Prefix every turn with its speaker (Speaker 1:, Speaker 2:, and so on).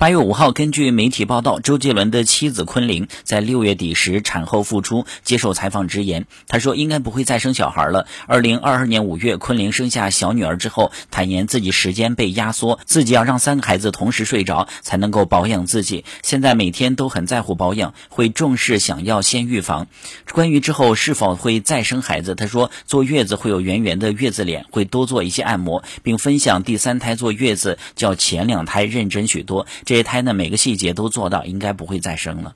Speaker 1: 八月五号，根据媒体报道，周杰伦的妻子昆凌在六月底时产后复出，接受采访直言，他说应该不会再生小孩了。二零二二年五月，昆凌生下小女儿之后，坦言自己时间被压缩，自己要让三个孩子同时睡着才能够保养自己。现在每天都很在乎保养，会重视想要先预防。关于之后是否会再生孩子，他说坐月子会有圆圆的月子脸，会多做一些按摩，并分享第三胎坐月子较前两胎认真许多。这一胎呢，每个细节都做到，应该不会再生了。